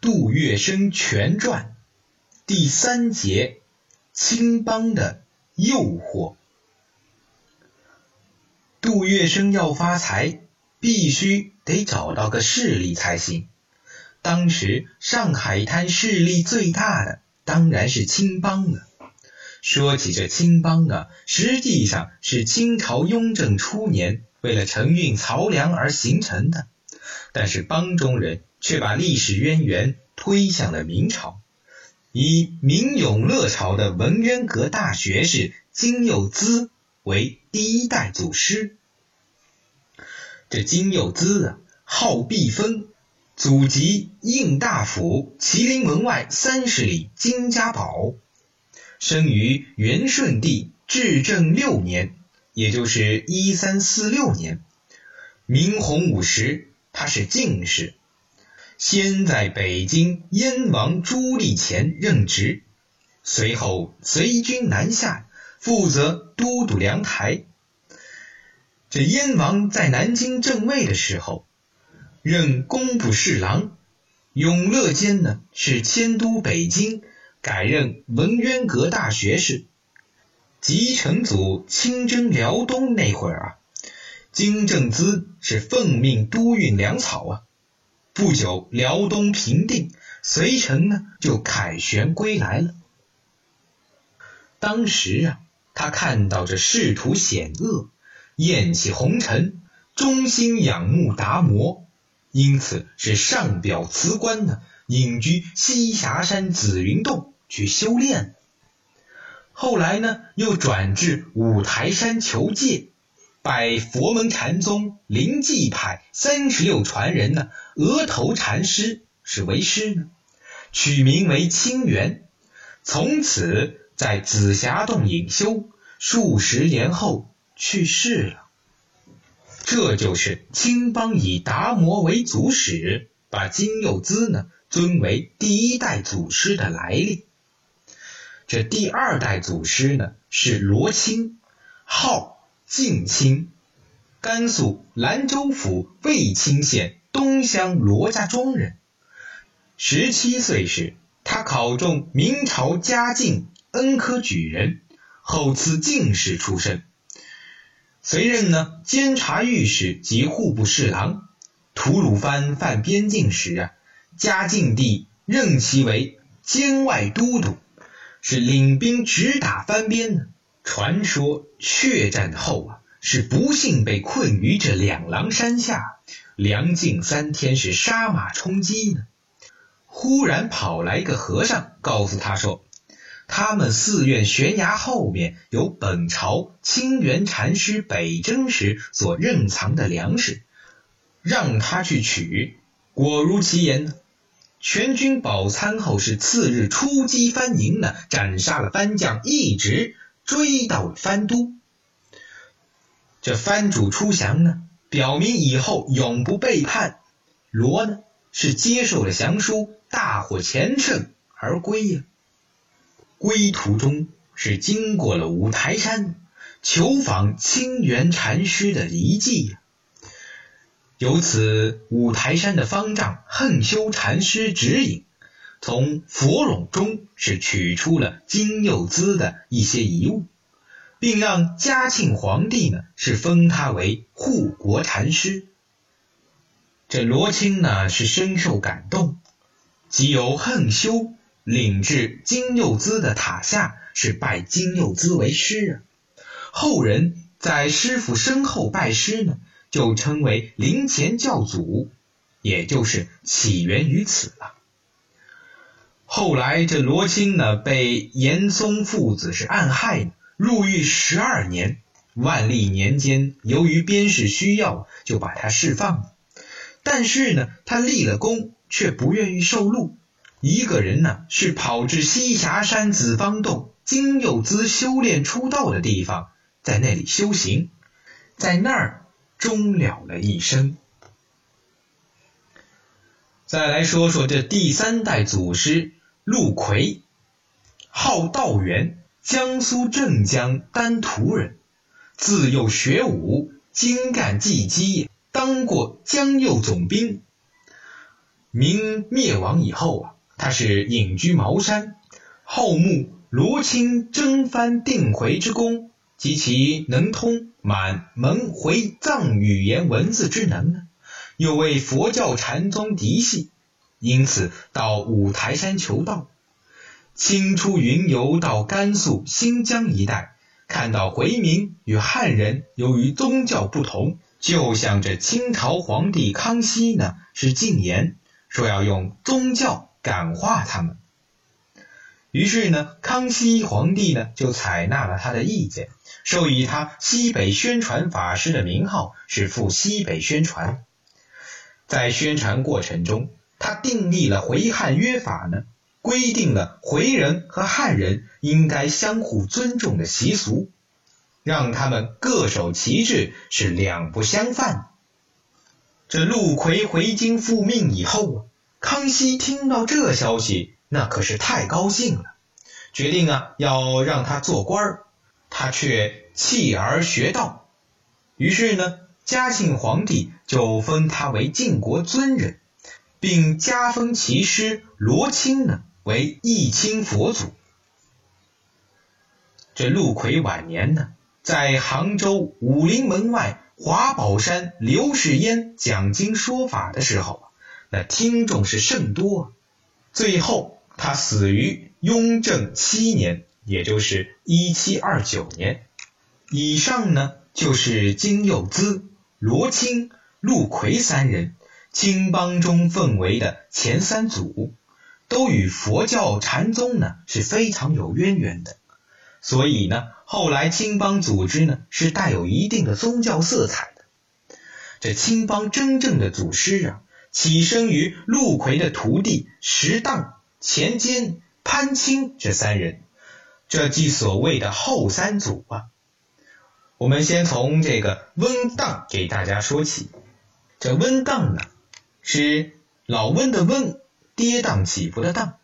杜月笙全传第三节：青帮的诱惑。杜月笙要发财，必须得找到个势力才行。当时上海滩势力最大的当然是青帮了。说起这青帮啊，实际上是清朝雍正初年为了承运漕粮而形成的。但是帮中人却把历史渊源推向了明朝，以明永乐朝的文渊阁大学士金幼滋为第一代祖师。这金幼滋啊，号毕峰，祖籍应大府麒麟门外三十里金家堡，生于元顺帝至正六年，也就是一三四六年，明洪武时。他是进士，先在北京燕王朱棣前任职，随后随军南下，负责都督粮台。这燕王在南京正位的时候，任工部侍郎；永乐间呢，是迁都北京，改任文渊阁大学士。吉成祖亲征辽东那会儿啊。金正滋是奉命督运粮草啊，不久辽东平定，隋臣呢就凯旋归来了。当时啊，他看到这仕途险恶，厌弃红尘，忠心仰慕达摩，因此是上表辞官呢，隐居栖霞山紫云洞去修炼。后来呢，又转至五台山求戒。拜佛门禅宗灵济派三十六传人呢，额头禅师是为师呢，取名为清源，从此在紫霞洞隐修，数十年后去世了。这就是青帮以达摩为祖始，把金幼滋呢尊为第一代祖师的来历。这第二代祖师呢是罗青，号。晋清，甘肃兰州府卫青县东乡罗家庄人。十七岁时，他考中明朝嘉靖恩科举人，后赐进士出身。随任呢监察御史及户部侍郎。吐鲁番犯边境时啊，嘉靖帝任其为监外都督，是领兵直打番边呢。传说血战后啊，是不幸被困于这两狼山下，粮尽三天是杀马充饥呢。忽然跑来一个和尚，告诉他说，他们寺院悬崖后面有本朝清源禅师北征时所任藏的粮食，让他去取。果如其言呢，全军饱餐后是次日出击番营呢，斩杀了番将，一直。追到了番都，这番主出降呢，表明以后永不背叛。罗呢是接受了降书，大获全胜而归呀。归途中是经过了五台山，求访清源禅师的遗迹。由此，五台山的方丈横修禅师指引。从佛笼中是取出了金幼滋的一些遗物，并让嘉庆皇帝呢是封他为护国禅师。这罗青呢是深受感动，即由横修领至金幼滋的塔下，是拜金幼滋为师啊。后人在师傅身后拜师呢，就称为灵前教祖，也就是起源于此了。后来，这罗青呢被严嵩父子是暗害，入狱十二年。万历年间，由于边事需要，就把他释放了。但是呢，他立了功，却不愿意受禄。一个人呢，是跑至栖霞山紫方洞金幼滋修炼出道的地方，在那里修行，在那儿终了了一生。再来说说这第三代祖师。陆奎，号道元，江苏镇江丹徒人，自幼学武，精干技击，当过江右总兵。明灭亡以后啊，他是隐居茅山，后慕罗钦征藩定回之功及其能通满蒙回藏语言文字之能呢，又为佛教禅宗嫡系，因此到五台山求道。清出云游到甘肃、新疆一带，看到回民与汉人由于宗教不同，就向这清朝皇帝康熙呢是进言，说要用宗教感化他们。于是呢，康熙皇帝呢就采纳了他的意见，授予他西北宣传法师的名号，是赴西北宣传。在宣传过程中，他订立了回汉约法呢。规定了回人和汉人应该相互尊重的习俗，让他们各守其志，是两不相犯。这陆奎回京复命以后啊，康熙听到这消息，那可是太高兴了，决定啊要让他做官儿，他却弃而学道。于是呢，嘉庆皇帝就封他为晋国尊人，并加封其师罗青呢。为义清佛祖。这陆奎晚年呢，在杭州武林门外华宝山刘世烟讲经说法的时候，那听众是甚多。最后他死于雍正七年，也就是一七二九年。以上呢，就是金佑滋、罗青、陆奎三人青帮中氛围的前三组。都与佛教禅宗呢是非常有渊源的，所以呢，后来青帮组织呢是带有一定的宗教色彩的。这青帮真正的祖师啊，起生于陆奎的徒弟石当、钱坚、潘青这三人，这即所谓的后三祖啊。我们先从这个温当给大家说起。这温当呢，是老温的温。跌宕起伏的宕，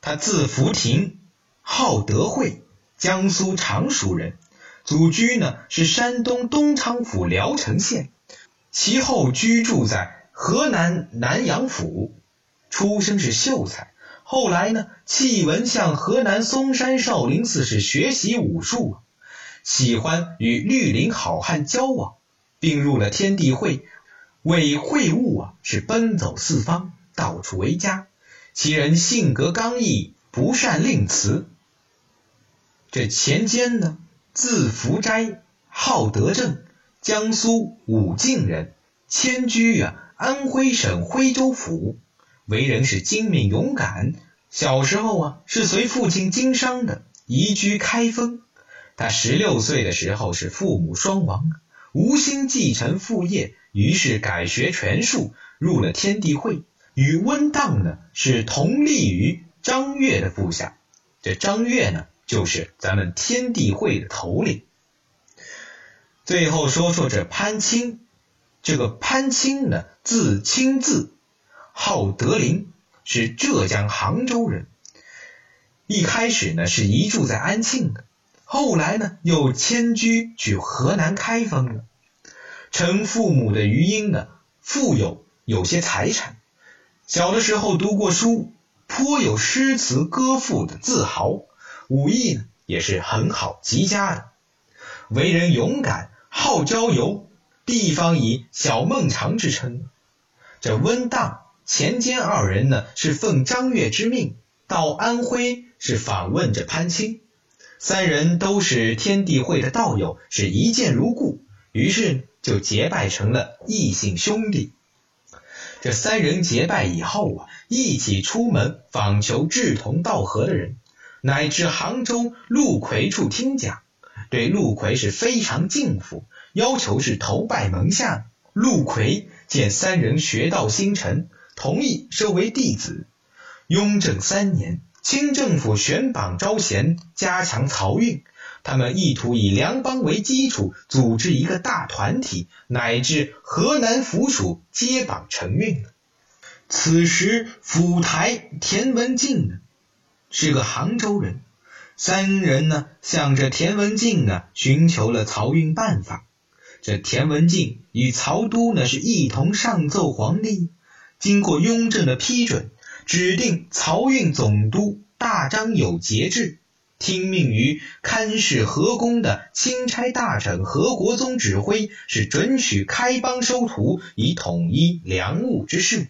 他字福亭，号德惠，江苏常熟人，祖居呢是山东东昌府聊城县，其后居住在河南南阳府，出生是秀才，后来呢弃文向河南嵩山少林寺是学习武术，喜欢与绿林好汉交往，并入了天地会，为会务啊是奔走四方。到处为家，其人性格刚毅，不善令辞。这钱坚呢，字福斋，号德正，江苏武进人，迁居啊安徽省徽州府，为人是精明勇敢。小时候啊是随父亲经商的，移居开封。他十六岁的时候是父母双亡，无心继承父业，于是改学拳术，入了天地会。与温当呢是同立于张悦的部下，这张悦呢就是咱们天地会的头领。最后说说这潘清，这个潘清呢字清字，号德林，是浙江杭州人。一开始呢是移住在安庆的，后来呢又迁居去河南开封了。承父母的余荫呢，富有有些财产。小的时候读过书，颇有诗词歌赋的自豪，武艺呢也是很好极佳的。为人勇敢，好郊游，地方以小孟尝之称。这温当、钱坚二人呢，是奉张悦之命到安徽，是访问着潘清。三人都是天地会的道友，是一见如故，于是就结拜成了异姓兄弟。这三人结拜以后啊，一起出门访求志同道合的人，乃至杭州陆奎处听讲，对陆奎是非常敬服，要求是投拜门下。陆奎见三人学道心诚，同意收为弟子。雍正三年，清政府选榜招贤，加强漕运。他们意图以梁邦为基础，组织一个大团体，乃至河南府署接榜承运。此时府台田文镜呢是个杭州人，三人呢向着田文镜呢寻求了漕运办法。这田文镜与曹都呢是一同上奏皇帝，经过雍正的批准，指定漕运总督大张有节制，听命于看视河宫的钦差大臣何国宗指挥，是准许开邦收徒，以统一粮务之事。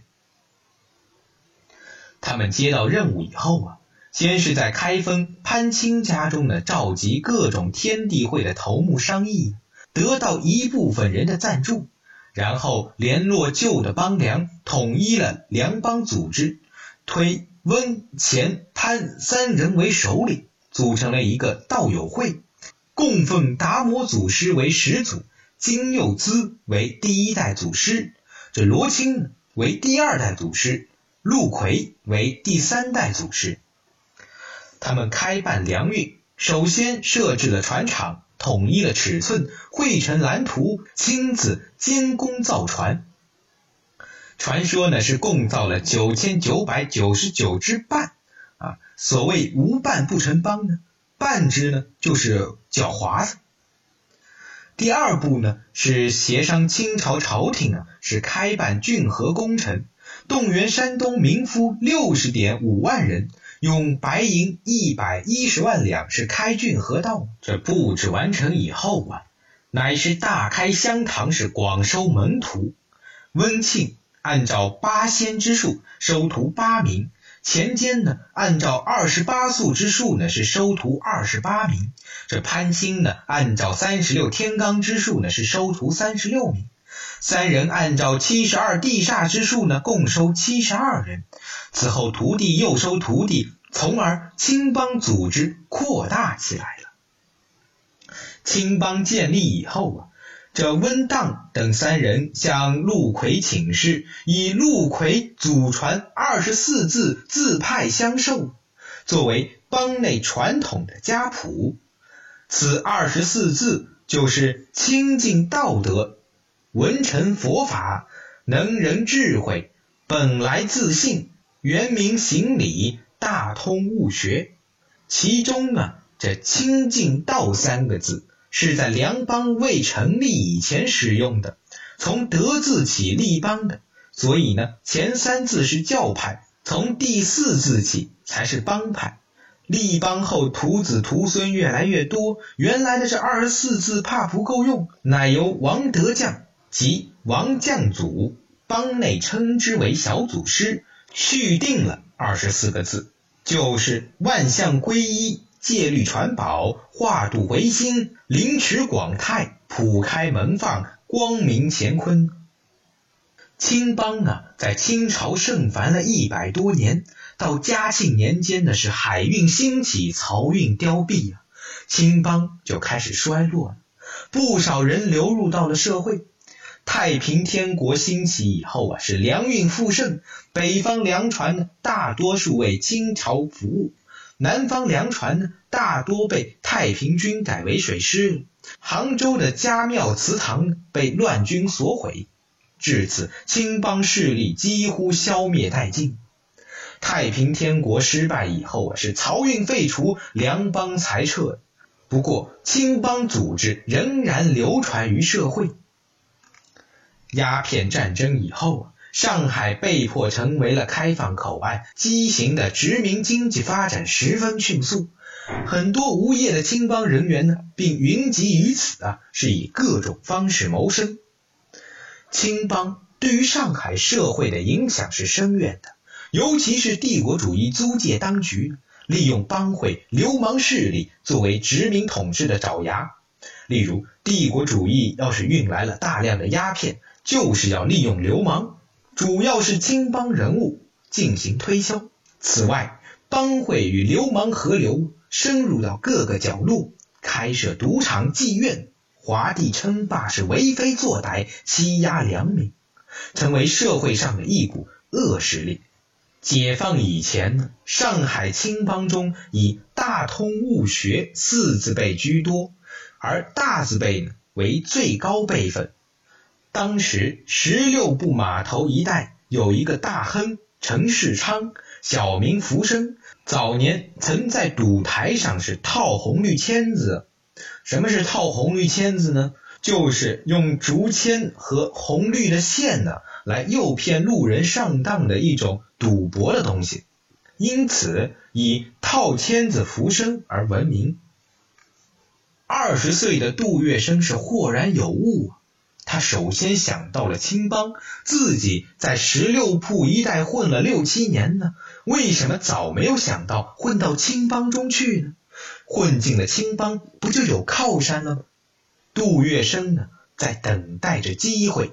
他们接到任务以后啊，先是在开封潘清家中呢召集各种天地会的头目商议，得到一部分人的赞助。然后联络旧的邦梁，统一了梁邦组织，推温、钱、潘三人为首领，组成了一个道友会，供奉达摩祖师为始祖，金佑滋为第一代祖师，这罗青为第二代祖师，陆奎为第三代祖师。他们开办粮运，首先设置了船厂。统一了尺寸，绘成蓝图，亲自监工造船。传说呢是共造了九千九百九十九只半啊。所谓无半不成邦呢，半只呢就是狡猾子。第二步呢是协商清朝朝廷啊，是开办浚河工程，动员山东民夫六十点五万人。用白银一百一十万两是开浚河道，这布置完成以后啊，乃是大开香堂，是广收门徒。温庆按照八仙之数收徒八名，钱坚呢按照二十八宿之数呢是收徒二十八名，这潘兴呢按照三十六天罡之数呢是收徒三十六名。三人按照七十二地煞之数呢，共收七十二人。此后徒弟又收徒弟，从而青帮组织扩大起来了。青帮建立以后啊，这温当等三人向陆奎请示，以陆奎祖传二十四字自派相授，作为帮内传统的家谱。此二十四字就是清净道德。文臣佛法，能人智慧，本来自信，原名行礼，大通物学。其中啊，这清净道三个字是在梁邦未成立以前使用的，从德字起立邦的，所以呢，前三字是教派，从第四字起才是帮派。立邦后，徒子徒孙越来越多，原来的这二十四字怕不够用，乃由王德将。及王将祖，帮内称之为小祖师，续定了二十四个字，就是万象归一、戒律传宝、化度为心、灵池广泰、普开门放、光明乾坤。青帮啊，在清朝盛繁了一百多年，到嘉庆年间呢，是海运兴起，漕运凋敝啊，青帮就开始衰落了，不少人流入到了社会。太平天国兴起以后啊，是粮运复盛，北方粮船呢大多数为清朝服务，南方粮船呢大多被太平军改为水师。杭州的家庙祠堂被乱军所毁，至此青帮势力几乎消灭殆尽。太平天国失败以后啊，是漕运废除，粮帮裁撤。不过青帮组织仍然流传于社会。鸦片战争以后啊，上海被迫成为了开放口岸，畸形的殖民经济发展十分迅速，很多无业的青帮人员呢，并云集于此啊，是以各种方式谋生。青帮对于上海社会的影响是深远的，尤其是帝国主义租界当局利用帮会、流氓势力作为殖民统治的爪牙，例如帝国主义要是运来了大量的鸦片。就是要利用流氓，主要是青帮人物进行推销。此外，帮会与流氓合流，深入到各个角落，开设赌场、妓院，华帝称霸，是为非作歹，欺压良民，成为社会上的一股恶势力。解放以前，上海青帮中以大通物学四字辈居多，而大字辈呢为最高辈分。当时十六部码头一带有一个大亨陈世昌，小名福生，早年曾在赌台上是套红绿签子。什么是套红绿签子呢？就是用竹签和红绿的线呢，来诱骗路人上当的一种赌博的东西，因此以套签子浮生而闻名。二十岁的杜月笙是豁然有悟啊！他首先想到了青帮，自己在十六铺一带混了六七年呢，为什么早没有想到混到青帮中去呢？混进了青帮，不就有靠山了吗？杜月笙呢，在等待着机会。